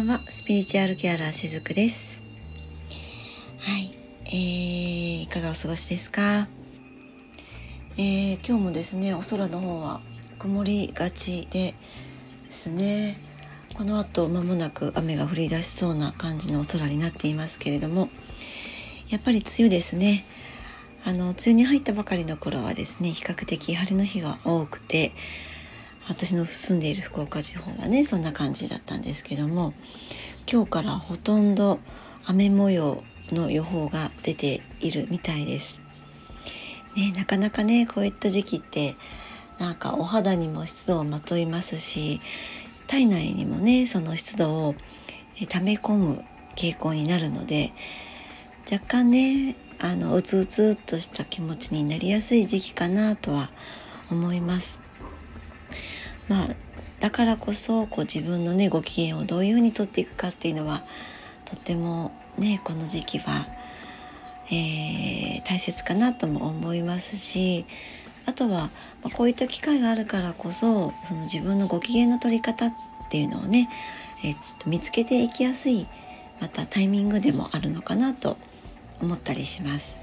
んは、スピリチュアルケアラーしずくです。はい、えー、いかがお過ごしですか？えー、今日もですね、お空の方は曇りがちでですね、この後間もなく雨が降り出しそうな感じのお空になっていますけれども、やっぱり梅雨ですね。あの、梅雨に入ったばかりの頃はですね、比較的晴れの日が多くて、私の住んでいる福岡地方はねそんな感じだったんですけども今日からほとんど雨模様の予報が出ているみたいです。ね、なかなかねこういった時期ってなんかお肌にも湿度をまといますし体内にもねその湿度を溜め込む傾向になるので若干ねあのうつうつっとした気持ちになりやすい時期かなとは思います。まあだからこそこう自分のねご機嫌をどういうふうにとっていくかっていうのはとってもねこの時期は、えー、大切かなとも思いますしあとは、まあ、こういった機会があるからこそその自分のご機嫌の取り方っていうのをね、えっと、見つけていきやすいまたタイミングでもあるのかなと思ったりします。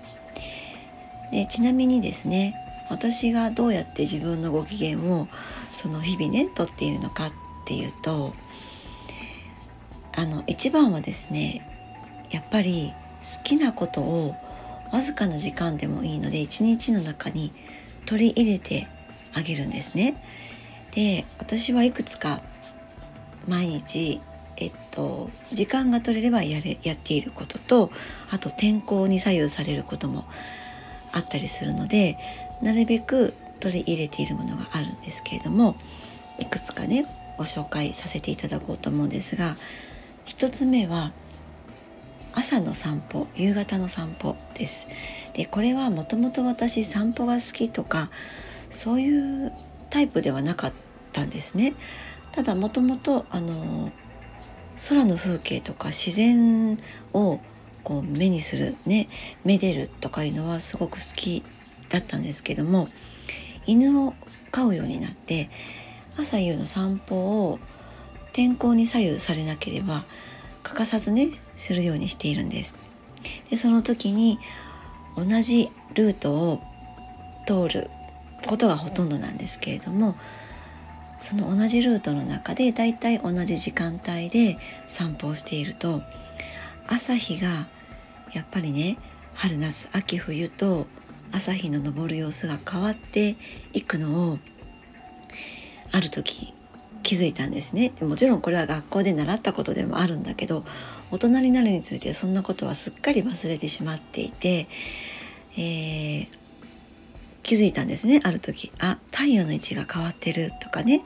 でちなみにですね私がどうやって自分のご機嫌をその日々ねとっているのかっていうとあの一番はですねやっぱり好きなことをわずかな時間でもいいので一日の中に取り入れてあげるんですね。で私はいくつか毎日えっと時間が取れればやれやっていることとあと天候に左右されることもあったりするのでなるべく取り入れているものがあるんですけれどもいくつかねご紹介させていただこうと思うんですが1つ目は朝の散歩夕方の散歩です。でこれはもともと私散歩が好きとかそういうタイプではなかったんですね。ただもともとあの空の風景とか自然をこう目にするねめでるとかいうのはすごく好きだったんですけども犬を飼うようになって朝夕の散歩を天候に左右されなければ欠かさずねするようにしているんです。でその時に同じルートを通ることがほとんどなんですけれどもその同じルートの中でだいたい同じ時間帯で散歩をしていると朝日がやっぱりね春夏秋冬と朝日の昇る様子が変わっていくのをある時気づいたんですね。もちろんこれは学校で習ったことでもあるんだけど大人になるにつれてそんなことはすっかり忘れてしまっていて、えー、気づいたんですね。ある時あ太陽の位置が変わってるとかね。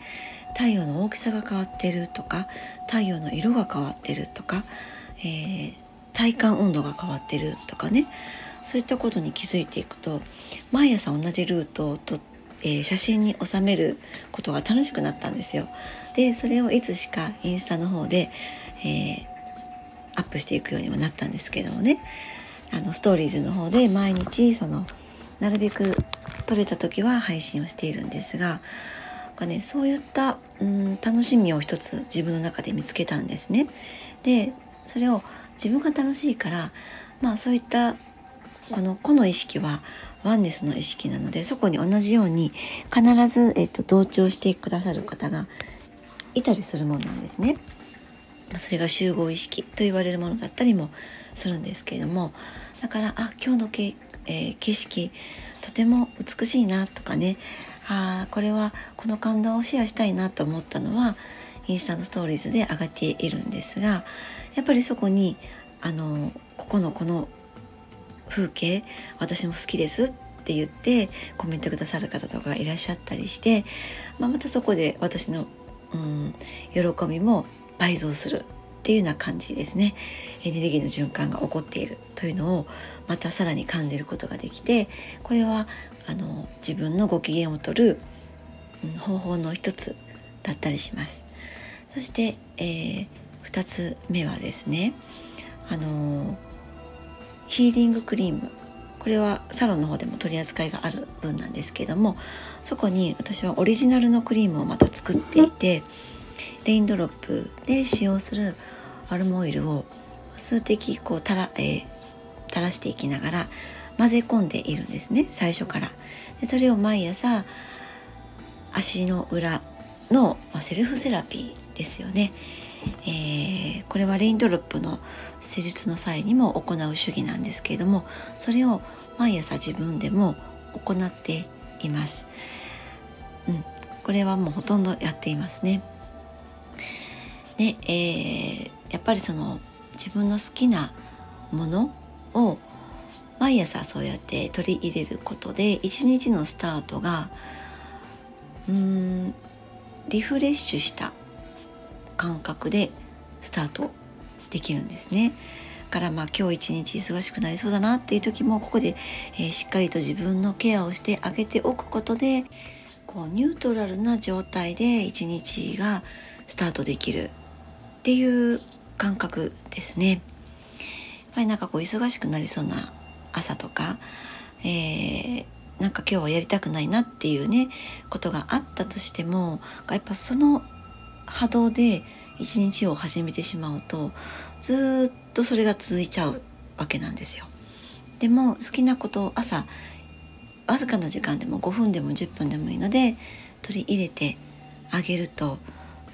太陽の大きさが変わってるとか太陽の色が変わってるとか、えー、体感温度が変わってるとかねそういったことに気づいていくと毎朝同じルートをとって、え、写真に収めることが楽しくなったんですよ。でそれをいつしかインスタの方で、えー、アップしていくようにもなったんですけどもねあのストーリーズの方で毎日そのなるべく撮れた時は配信をしているんですがか、ね、そういった、うん、楽しみを一つ自分の中で見つけたんですね。でそれを自分が楽しいからまあそういったこの個の意識はワンネスの意識なのでそこに同じように必ず、えっと、同調してくださる方がいたりするものなんですね。それが集合意識と言われるものだったりもするんですけれどもだからあ今日のけ、えー、景色とても美しいなとかねあこれはこの感動をシェアしたいなと思ったのはインスタのストーリーズで上がっているんですがやっぱりそこにあのここのこの風景私も好きですって言ってコメントくださる方とかいらっしゃったりして、まあ、またそこで私の、うん、喜びも倍増するっていうような感じですね。エネルギーの循環が起こっているというのをまたさらに感じることができてこれはあの自分のご機嫌をとる、うん、方法の一つだったりします。そして、えー、2つ目はですねあのヒーリングクリーム。これはサロンの方でも取り扱いがある分なんですけどもそこに私はオリジナルのクリームをまた作っていてレインドロップで使用するパルムオイルを数滴こう垂ら,、えー、垂らしていきながら混ぜ込んでいるんですね最初から。でそれを毎朝足の裏の、ま、セルフセラピーですよね、えー、これはレインドロップの施術の際にも行う主義なんですけれどもそれを毎朝自分でも行っています、うん、これはもうほとんどやっていますね。で、えー、やっぱりその自分の好きなものを毎朝そうやって取り入れることで一日のスタートがうーんリフレッシュした感覚でスタートできるんですね。からまあ今日一日忙しくなりそうだなっていう時もここで、えー、しっかりと自分のケアをしてあげておくことでこうニュートラルな状態で一日がスタートできるっていう感覚ですね。やっぱりなんかこう忙しくなりそうな朝とか、えー、なんか今日はやりたくないなっていうねことがあったとしてもやっぱその波動で一日を始めてしまうとずっとそれが続いちゃうわけなんですよ。でも好きなことを朝わずかな時間でも5分でも10分でもいいので取り入れてあげると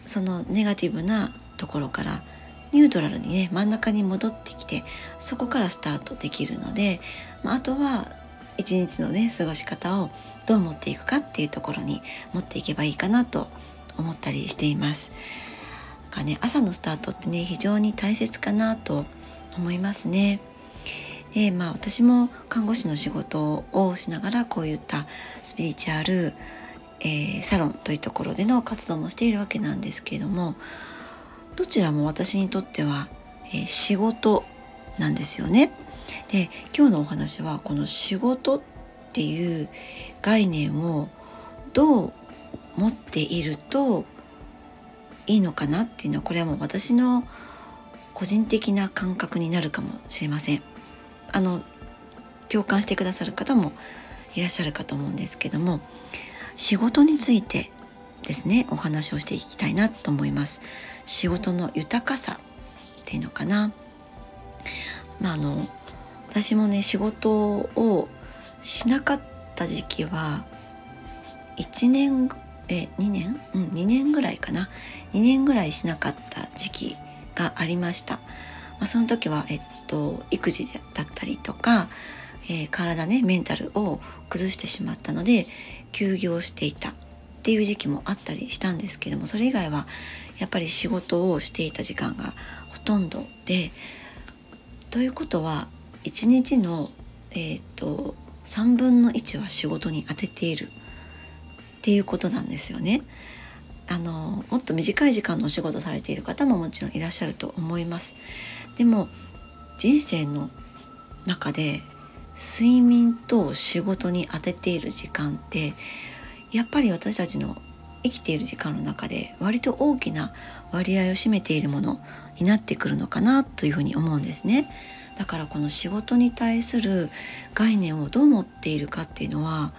そのネガティブなところからニュートラルにね真ん中に戻ってきてそこからスタートできるので、まあ、あとは一日のね過ごし方をどう持っていくかっていうところに持っていけばいいかなと思ったりしています。かね朝のスタートってね非常に大切かなと思いますね。でまあ私も看護師の仕事をしながらこういったスピリチュアル、えー、サロンというところでの活動もしているわけなんですけれどもどちらも私にとっては、えー、仕事なんですよね。で今日のお話はこの仕事っていう概念をどう持っているといいのかなっていうのはこれはもう私の個人的な感覚になるかもしれません。あの共感してくださる方もいらっしゃるかと思うんですけども仕事についてですねお話をしていきたいなと思います仕事の豊かさっていうのかなまああの私もね仕事をしなかった時期は1年え2年？うん2年ぐらいかな。2年ぐらいしなかった時期がありました、まあ、その時はえっと育児だったりとか、えー、体ねメンタルを崩してしまったので休業していたっていう時期もあったりしたんですけどもそれ以外はやっぱり仕事をしていた時間がほとんどでということは1日の、えーと、3分の1は仕事に当てているっていうことなんですよね。あのもっと短い時間のお仕事されている方ももちろんいらっしゃると思います。でも人生の中で睡眠と仕事に当てている時間ってやっぱり私たちの生きている時間の中で割と大きな割合を占めているものになってくるのかなというふうに思うんですね。だからこの仕事に対する概念をどう持っているかっていうのは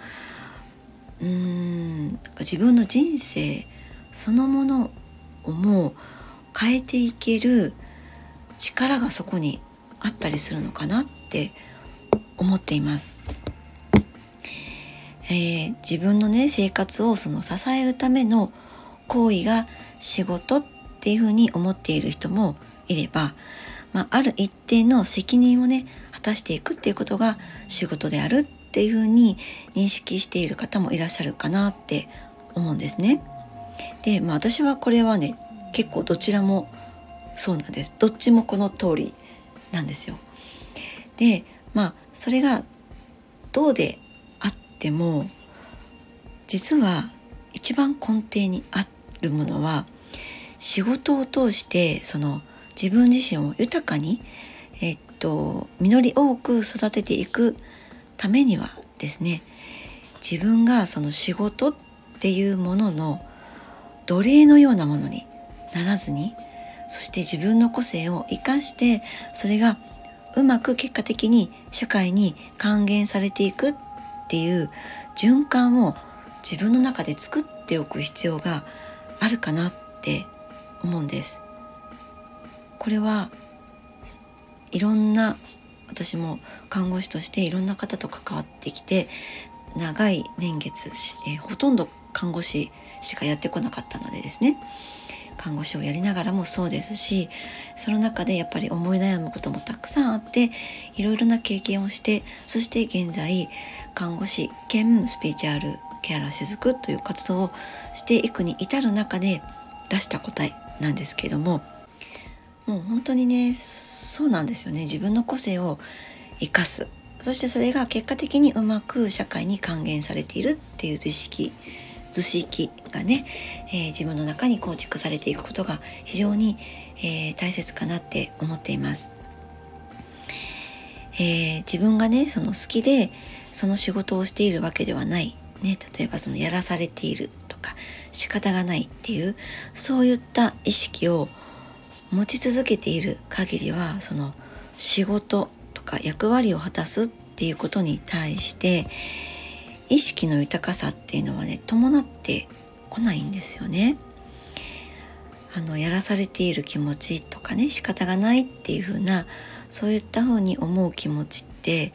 うーん自分の人生そのものをもう変えていける力がそこにあったりするのかなって思っています。えー、自分のね生活をその支えるための行為が仕事っていうふうに思っている人もいれば、まあ、ある一定の責任をね果たしていくっていうことが仕事であるっていうふうに認識している方もいらっしゃるかなって思うんですね。で、まあ、私はこれはね結構どちらもそうなんです。どっちもこの通りなんですよ。でまあそれがどうであっても実は一番根底にあるものは仕事を通してその自分自身を豊かに、えっと、実り多く育てていくためにはですね自分がその仕事っていうものの奴隷のようなものにならずにそして自分の個性を生かしてそれがうまく結果的に社会に還元されていくっっていう循環を自分の中で作っておく必要があるかなって思うんです。これはいろんな私も看護師としていろんな方と関わってきて長い年月、えー、ほとんど看護師しかやってこなかったのでですね。看護師をやりながらもそうですしその中でやっぱり思い悩むこともたくさんあっていろいろな経験をしてそして現在看護師兼スピーチュアルケアラーしずくという活動をしていくに至る中で出した答えなんですけどももう本当にねそうなんですよね。自分の個性を生かす。そしてそれが結果的にうまく社会に還元されているっていう図式図式がね、えー、自分の中に構築されていくことが非常に、えー、大切かなって思っています。えー、自分がねその好きでその仕事をしているわけではない、ね、例えばそのやらされているとか仕方がないっていうそういった意識を持ち続けている限りはその仕事とか役割を果たすっていうことに対して意識の豊かさっていうのはね伴ってこないんですよね。あのやらされている気持ちとかね仕方がないっていう風なそういった風に思う気持ちって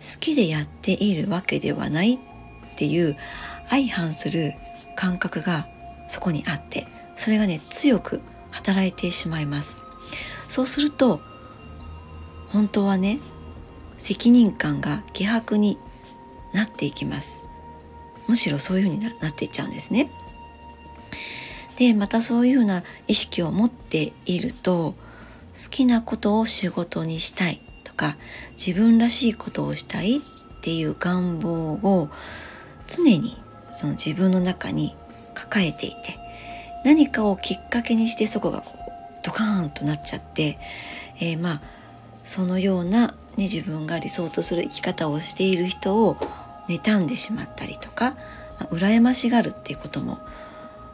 好きでやっているわけではないっていう相反する感覚がそこにあってそれがね強く働いてしまいます。そうすると本当はね責任感が希薄になっていきます。むしろそういうふうになっていっちゃうんですね。でまたそういうふうな意識を持っていると好きなことを仕事にしたいとか自分らしいことをしたいっていう願望を常にその自分の中に抱えていて何かをきっかけにしてそこがこうドカーンとなっちゃって、えー、まあそのような、ね、自分が理想とする生き方をしている人を妬んでしまったりとか、まあ、羨ましがるっていうことも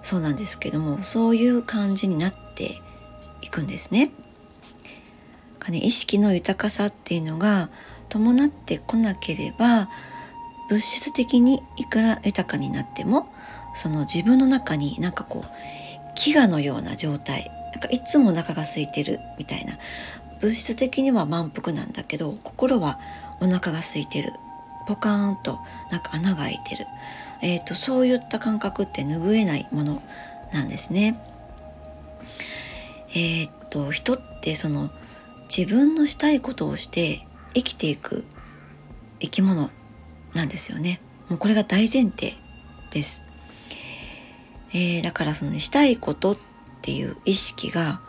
そうなんですけどもそういう感じになっていくんですね。ね意識の豊かさっていうのが伴ってこなければ物質的にいくら豊かになってもその自分の中になんかこう飢餓のような状態なんかいつもお腹が空いてるみたいな物質的には満腹なんだけど心はお腹が空いてるポカーンとなんか穴が開いてる、えーと、そういった感覚って拭えないものなんですね。えっ、ー、と人ってその自分のしたいことをして生きていく生き物なんですよね。もうこれが大前提です。えー、だからそのねしたいことっていう意識が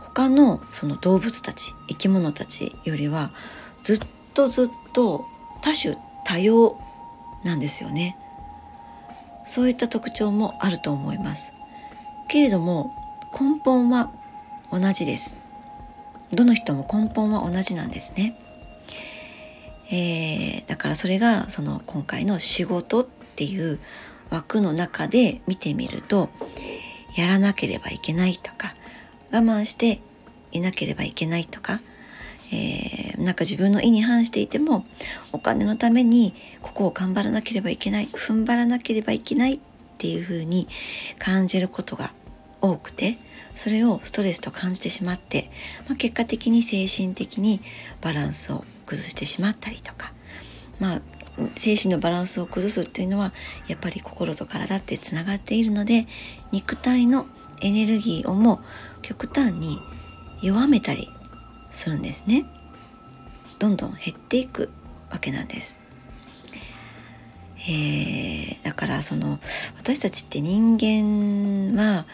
他のその動物たち生き物たちよりはずっとずっと多種多様なんですよね。そういった特徴もあると思います。けれども根本は同じです。どの人も根本は同じなんですね。えー、だからそれがその今回の仕事っていう枠の中で見てみるとやらなければいけないとか我慢していなければいけないとか、えー、なんか自分の意に反していてもお金のためにここを頑張らなければいけない踏ん張らなければいけないっていうふうに感じることが多くてそれをストレスと感じてしまって、まあ、結果的に精神的にバランスを崩してしまったりとかまあ精神のバランスを崩すっていうのはやっぱり心と体ってつながっているので肉体のエネルギーをも極端に弱めたりするんですね。どんどん減っていくわけなんです、えー、だからその私たちって人間は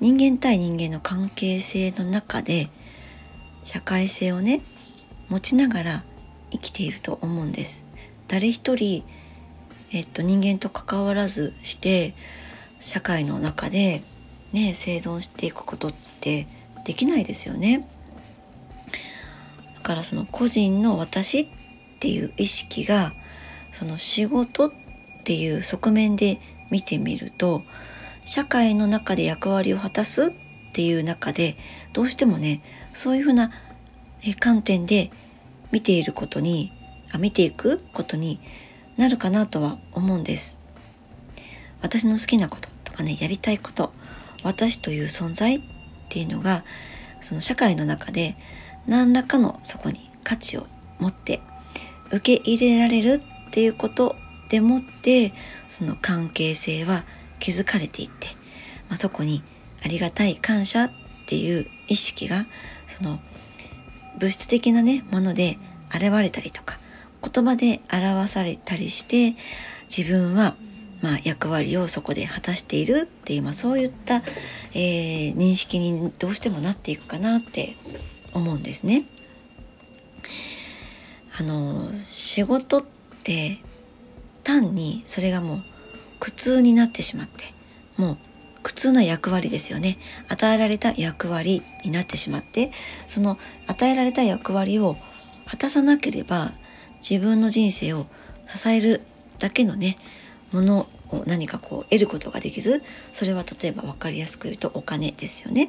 人間対人間の関係性の中で社会性をね持ちながら生きていると思うんです。誰一人、えっと、人間と関わらずして社会の中で、ね、生存していくことってできないですよね。だからその個人の私っていう意識がその仕事っていう側面で見てみると社会の中で役割を果たすっていう中でどうしてもねそういうふうな観点で見ていることに見ていくことになるかなとは思うんです。私の好きなこととかね、やりたいこと、私という存在っていうのがその社会の中で何らかのそこに価値を持って受け入れられるっていうことでもってその関係性は築かれていって、まあ、そこにありがたい感謝っていう意識がその物質的なねもので現れたりとか言葉で表されたりして自分はまあ役割をそこで果たしているっていう、まあ、そういった、えー、認識にどうしてもなっていくかなって思うんですね。あの仕事って単にそれがもう苦痛になってしまってもう苦痛な役割ですよね与えられた役割になってしまってその与えられた役割を果たさなければ自分の人生を支えるだけのねものを何かこう得ることができずそれは例えば分かりやすく言うとお金ですよね。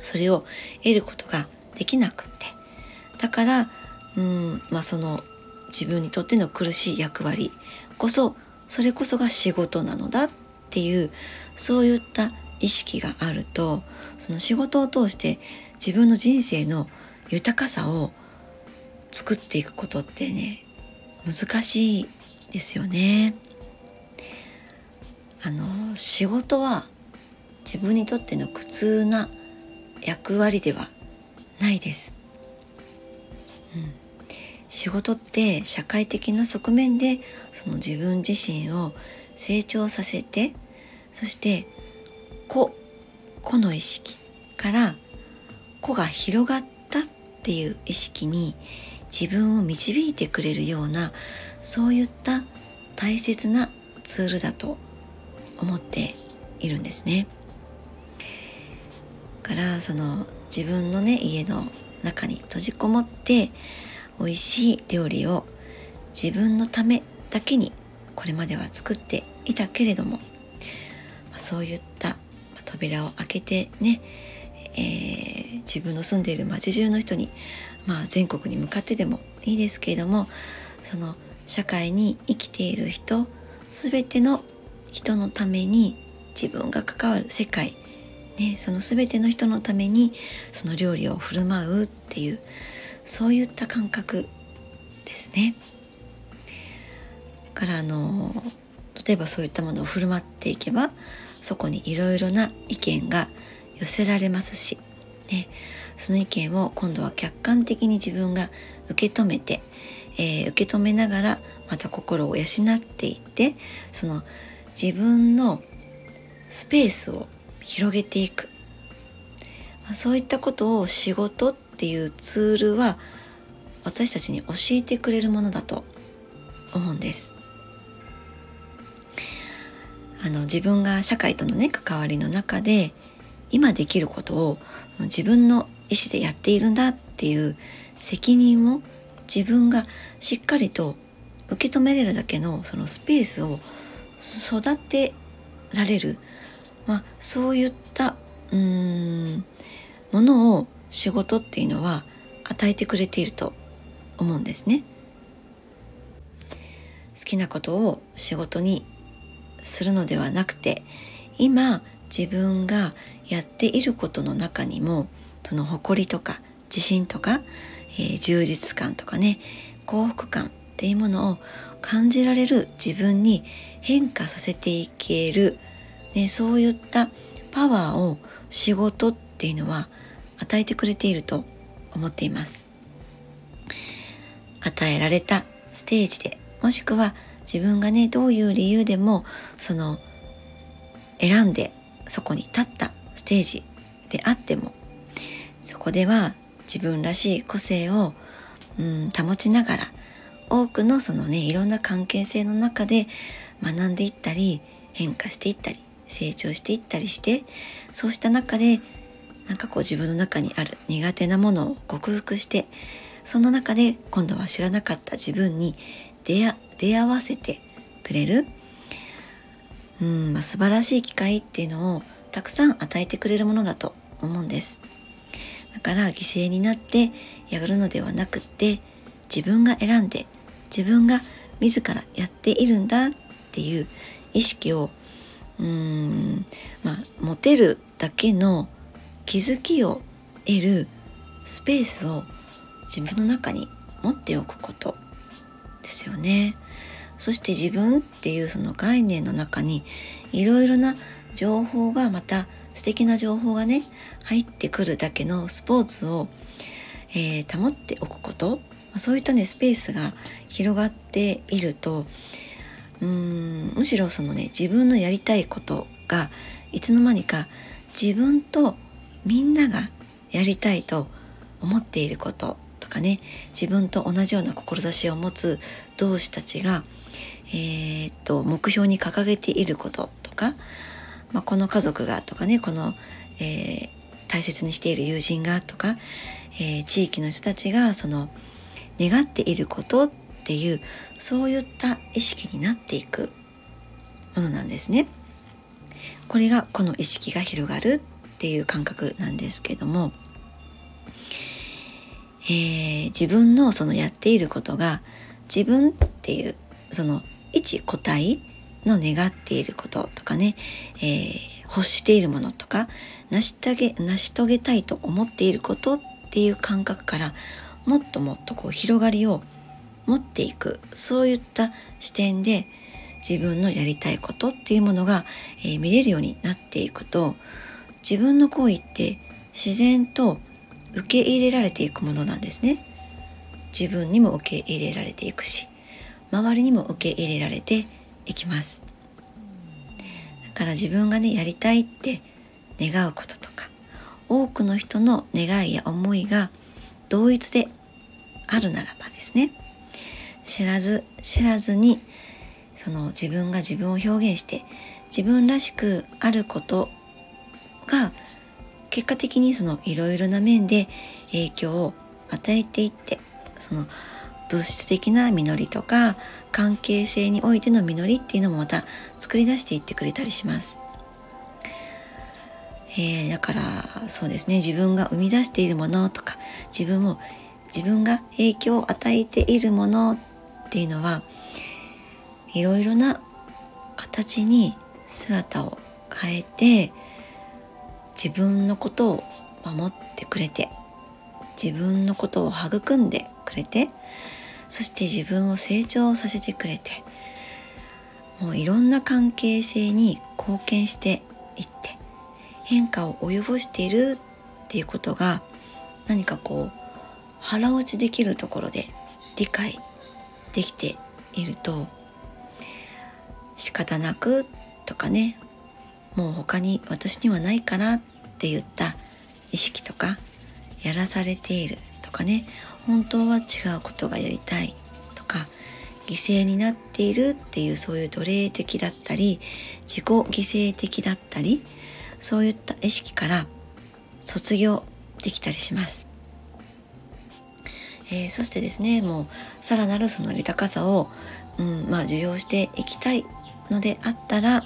それを得ることができなくって。だからうんまあその自分にとっての苦しい役割こそそれこそが仕事なのだっていうそういった意識があるとその仕事を通して自分の人生の豊かさを作っていくことってね難しいですよね。あの仕事は自分にとっての苦痛な役割ではないです。うん、仕事って社会的な側面でその自分自身を成長させてそして個個の意識から個が広がったっていう意識に自分を導いてくれるようなそういった大切なツールだと思っているんですね。からその自分のね家の中に閉じこもって美味しい料理を自分のためだけにこれまでは作っていたけれどもまあ、そういった扉を開けてね、えー、自分の住んでいる町中の人に、まあ、全国に向かってでもいいですけれどもその社会に生きている人全ての人のために自分が関わる世界、ね、その全ての人のためにその料理を振る舞うっていうそういった感覚ですね。だからあの例えばそういったものを振る舞っていけばそこにいろいろな意見が寄せられますし、ね、その意見を今度は客観的に自分が受け止めて、えー、受け止めながらまた心を養っていってその自分のスペースを広げていく、まあ、そういったことを仕事っていうツールは私たちに教えてくれるものだと思うんです。あの自分が社会とのね関わりの中で今できることを自分の意思でやっているんだっていう責任を自分がしっかりと受け止めれるだけのそのスペースを育てられる、まあ、そういったうーんものを仕事っていうのは与えてくれていると思うんですね。好きなことを仕事にするのではなくて今自分がやっていることの中にもその誇りとか自信とか、えー、充実感とかね幸福感っていうものを感じられる自分に変化させていける、ね、そういったパワーを仕事っていうのは与えてくれていると思っています。与えられたステージでもしくは自分がねどういう理由でもその選んでそこに立ったステージであってもそこでは自分らしい個性を、うん、保ちながら多くのそのねいろんな関係性の中で学んでいったり変化していったり成長していったりしてそうした中でなんかこう自分の中にある苦手なものを克服してその中で今度は知らなかった自分に出出会わせてくれる、うんまあ、素晴らしい機会っていうのをたくさん与えてくれるものだと思うんです。だから犠牲になってやるのではなくって自分が選んで自分が自らやっているんだっていう意識をうーんまあ持てるだけの気づきを得るスペースを自分の中に持っておくことですよね。そして自分っていうその概念の中にいろいろな情報がまた素敵な情報がね入ってくるだけのスポーツを、えー、保っておくことそういったねスペースが広がっているとうんむしろそのね自分のやりたいことがいつの間にか自分とみんながやりたいと思っていることとかね自分と同じような志を持つ同志たちが、えー、っと目標に掲げていることとか、まあ、この家族がとかねこの、えー、大切にしている友人がとか、えー、地域の人たちがその願っていることっていうそういった意識になっていくものなんですね。これがこの意識が広がるっていう感覚なんですけども、えー、自分のそのやっていることが自分っていうその一個体の願っていることとかね、えー、欲しているものとか成し遂げ成し遂げたいと思っていることっていう感覚からもっともっとこう広がりを持っていくそういった視点で自分のやりたいことっていうものが、えー、見れるようになっていくと自分の行為って自然と受け入れられていくものなんですね。自分にも受け入れられていくし周りにも受け入れられていきます。だから自分がねやりたいって願うこととか多くの人の願いや思いが同一であるならばですね知らず知らずにその自分が自分を表現して自分らしくあることが結果的にそのいろいろな面で影響を与えていってその物質的な実りとか関係性においての実りっていうのもまた作り出していってくれたりします。えー、だからそうですね自分が生み出しているものとか自分も自分が影響を与えているものっていうのはいろいろな形に姿を変えて自分のことを守ってくれて自分のことを育んでくれてそして自分を成長させてくれてもういろんな関係性に貢献していって変化を及ぼしているっていうことが何かこう腹落ちできるところで理解できていると仕方なくとかねもう他に私にはないかなって言った意識とかやらされているとかね本当は違うことがやりたいとか犠牲になっているっていうそういう奴隷的だったり自己犠牲的だったりそういった意識から卒業できたりします。えー、そしてですねもうさらなるその豊かさを、うんまあ、受容していきたいのであったら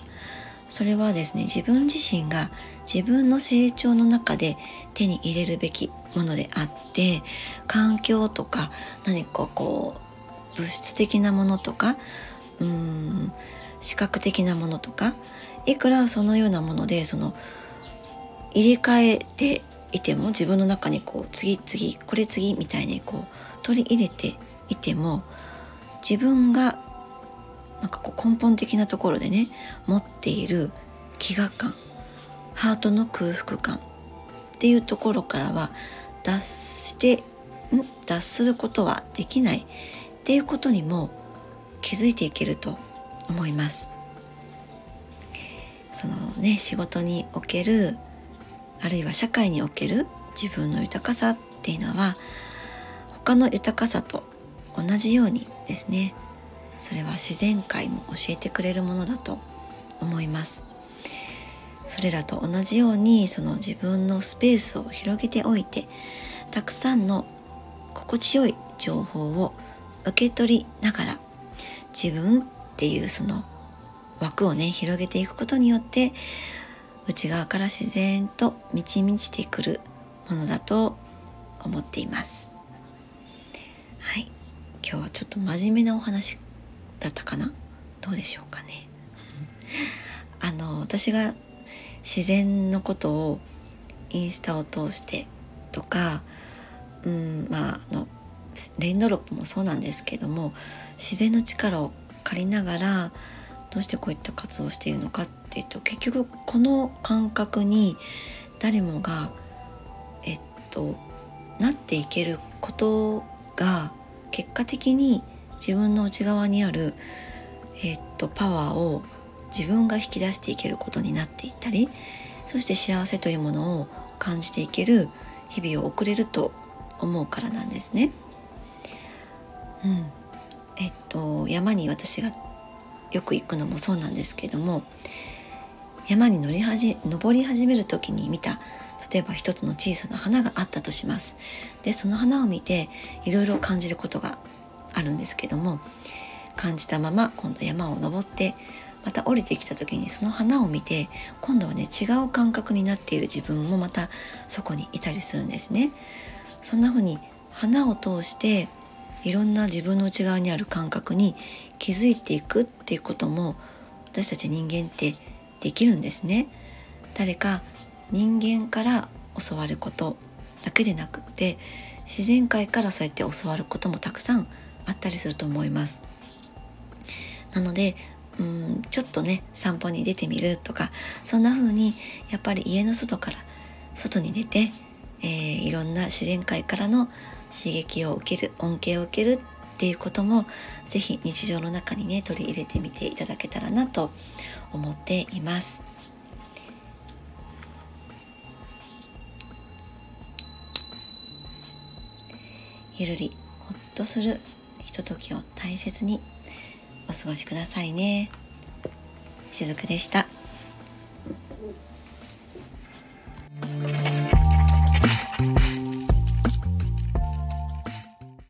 それはですね自分自身が自分の成長の中で手に入れるべきものであって環境とか何かこう物質的なものとかうん視覚的なものとかいくらそのようなものでその入れ替えていても自分の中にこう次次これ次みたいにこう取り入れていても自分がなんかこう根本的なところでね持っている飢餓感ハートの空腹感っていうところからは脱してん？脱することはできないっていうことにも気づいていけると思います。そのね仕事におけるあるいは社会における自分の豊かさっていうのは他の豊かさと同じようにですねそれは自然界も教えてくれるものだと思いますそれらと同じようにその自分のスペースを広げておいてたくさんの心地よい情報を受け取りながら自分っていうその枠をね広げていくことによって内側から自然と満ち満ちてくるものだと思っています。はい。今日はちょっと真面目なお話だったかな？どうでしょうかね？あの私が自然のことをインスタを通してとか、うんまあ、のレインドロップもそうなんですけども自然の力を借りながらどうしてこういった活動をしているのかっていうと結局この感覚に誰もがえっとなっていけることが結果的に自分の内側にある、えっと、パワーを自分が引き出していけることになっていったりそして幸せというものを感じていける日々を送れると思うからなんですね。うん、えっと山に私がよく行くのもそうなんですけども山に乗りはじ登り始める時に見た例えば一つの小さな花があったとします。でその花を見ていろいろ感じることがあるんですけども感じたまま今度山を登ってまた降りてきた時にその花を見て今度はね違う感覚になっている自分もまたそこにいたりするんですね。そんな風に花を通していろんな自分の内側にある感覚に気づいていくっていうことも私たち人間ってできるんですね。誰か人間から教わることだけでなくって自然界からそうやって教わることもたくさんあったりすると思います。なのでうんちょっとね散歩に出てみるとかそんな風にやっぱり家の外から外に出て、えー、いろんな自然界からの刺激を受ける恩恵を受けるっていうことも是非日常の中にね取り入れてみていただけたらなと思っています。ゆるりほっとするひとときを大切にお過ごしくださいね。しずくでした。